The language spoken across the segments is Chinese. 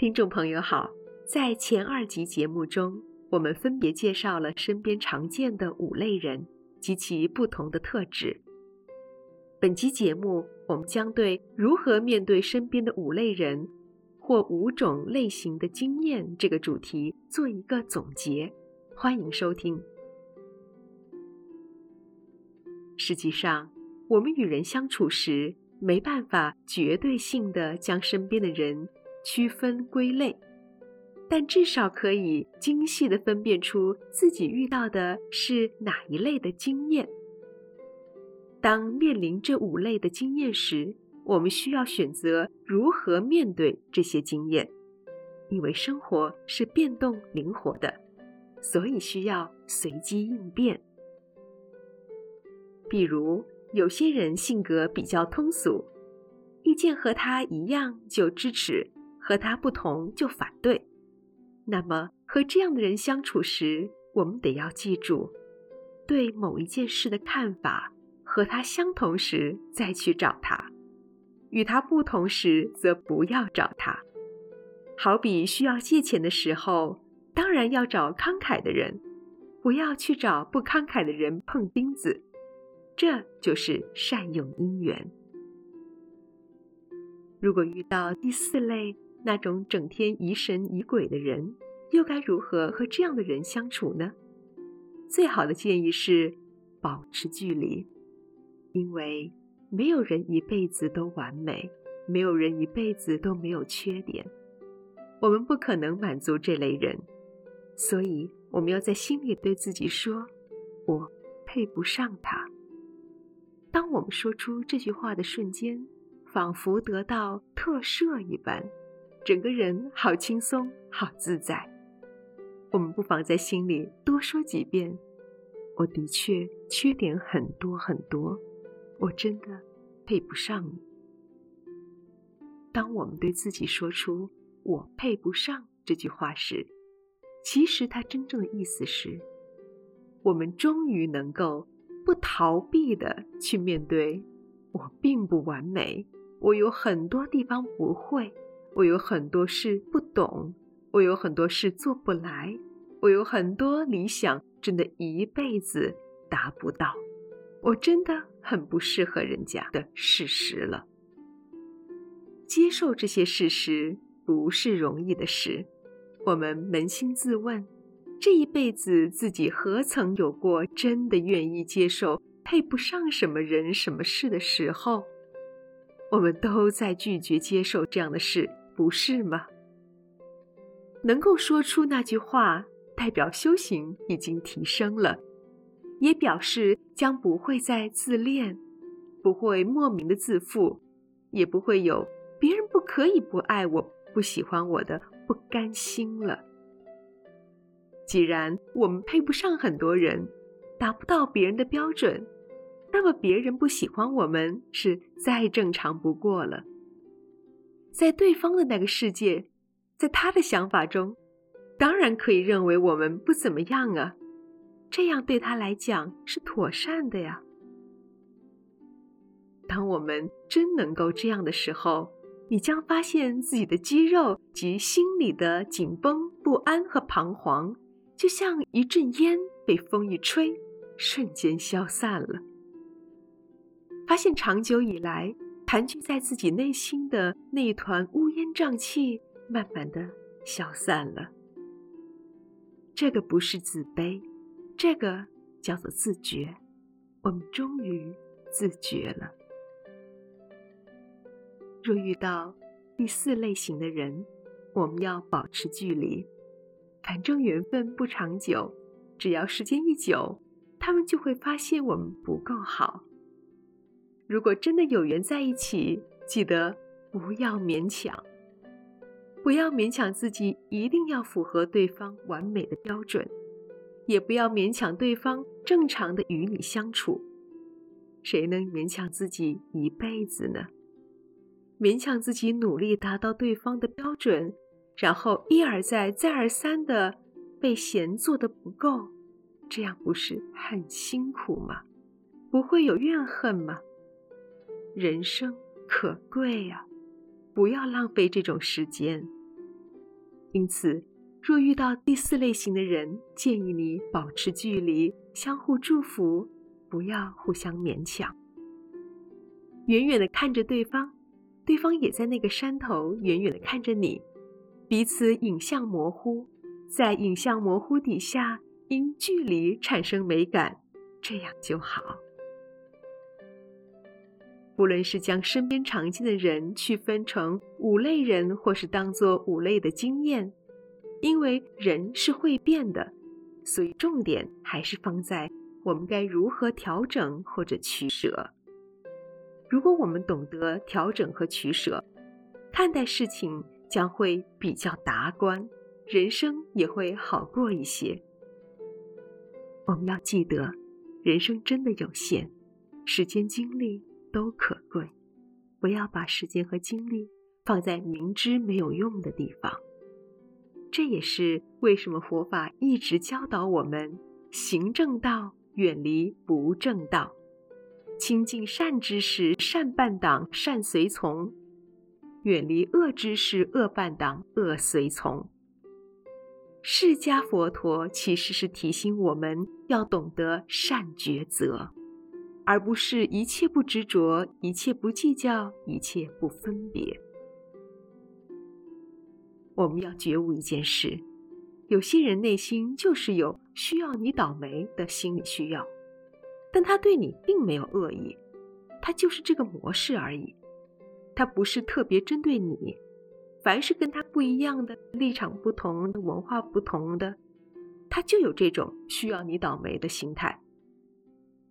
听众朋友好，在前二集节目中，我们分别介绍了身边常见的五类人及其不同的特质。本集节目，我们将对如何面对身边的五类人或五种类型的经验这个主题做一个总结。欢迎收听。实际上，我们与人相处时，没办法绝对性的将身边的人区分归类，但至少可以精细地分辨出自己遇到的是哪一类的经验。当面临这五类的经验时，我们需要选择如何面对这些经验，因为生活是变动灵活的，所以需要随机应变。比如，有些人性格比较通俗，意见和他一样就支持。和他不同就反对，那么和这样的人相处时，我们得要记住，对某一件事的看法和他相同时再去找他，与他不同时则不要找他。好比需要借钱的时候，当然要找慷慨的人，不要去找不慷慨的人碰钉子，这就是善用因缘。如果遇到第四类，那种整天疑神疑鬼的人，又该如何和这样的人相处呢？最好的建议是保持距离，因为没有人一辈子都完美，没有人一辈子都没有缺点，我们不可能满足这类人，所以我们要在心里对自己说：“我配不上他。”当我们说出这句话的瞬间，仿佛得到特赦一般。整个人好轻松，好自在。我们不妨在心里多说几遍：“我的确缺点很多很多，我真的配不上你。”当我们对自己说出“我配不上”这句话时，其实它真正的意思是：我们终于能够不逃避的去面对，我并不完美，我有很多地方不会。我有很多事不懂，我有很多事做不来，我有很多理想真的一辈子达不到，我真的很不适合人家的事实了。接受这些事实不是容易的事，我们扪心自问，这一辈子自己何曾有过真的愿意接受配不上什么人什么事的时候？我们都在拒绝接受这样的事。不是吗？能够说出那句话，代表修行已经提升了，也表示将不会再自恋，不会莫名的自负，也不会有别人不可以不爱我、不喜欢我的不甘心了。既然我们配不上很多人，达不到别人的标准，那么别人不喜欢我们是再正常不过了。在对方的那个世界，在他的想法中，当然可以认为我们不怎么样啊，这样对他来讲是妥善的呀。当我们真能够这样的时候，你将发现自己的肌肉及心里的紧绷、不安和彷徨，就像一阵烟被风一吹，瞬间消散了。发现长久以来，盘踞在自己内心的那一团乌烟瘴气，慢慢的消散了。这个不是自卑，这个叫做自觉。我们终于自觉了。若遇到第四类型的人，我们要保持距离。反正缘分不长久，只要时间一久，他们就会发现我们不够好。如果真的有缘在一起，记得不要勉强，不要勉强自己一定要符合对方完美的标准，也不要勉强对方正常的与你相处。谁能勉强自己一辈子呢？勉强自己努力达到对方的标准，然后一而再、再而三的被嫌做的不够，这样不是很辛苦吗？不会有怨恨吗？人生可贵呀，不要浪费这种时间。因此，若遇到第四类型的人，建议你保持距离，相互祝福，不要互相勉强。远远的看着对方，对方也在那个山头远远的看着你，彼此影像模糊，在影像模糊底下，因距离产生美感，这样就好。无论是将身边常见的人区分成五类人，或是当作五类的经验，因为人是会变的，所以重点还是放在我们该如何调整或者取舍。如果我们懂得调整和取舍，看待事情将会比较达观，人生也会好过一些。我们要记得，人生真的有限，时间精力都可贵，不要把时间和精力放在明知没有用的地方。这也是为什么佛法一直教导我们行正道，远离不正道，亲近善知识，善伴党，善随从；远离恶知识，恶伴党，恶随从。释迦佛陀其实是提醒我们要懂得善抉择。而不是一切不执着，一切不计较，一切不分别。我们要觉悟一件事：有些人内心就是有需要你倒霉的心理需要，但他对你并没有恶意，他就是这个模式而已。他不是特别针对你，凡是跟他不一样的立场不同的文化不同的，他就有这种需要你倒霉的心态。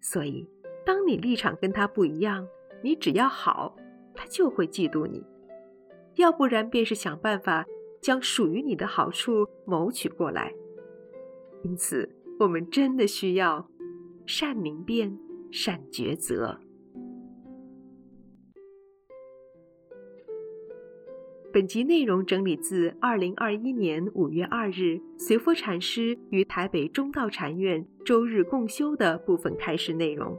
所以。当你立场跟他不一样，你只要好，他就会嫉妒你；要不然便是想办法将属于你的好处谋取过来。因此，我们真的需要善明辨、善抉择。本集内容整理自二零二一年五月二日随佛禅师于台北中道禅院周日共修的部分开示内容。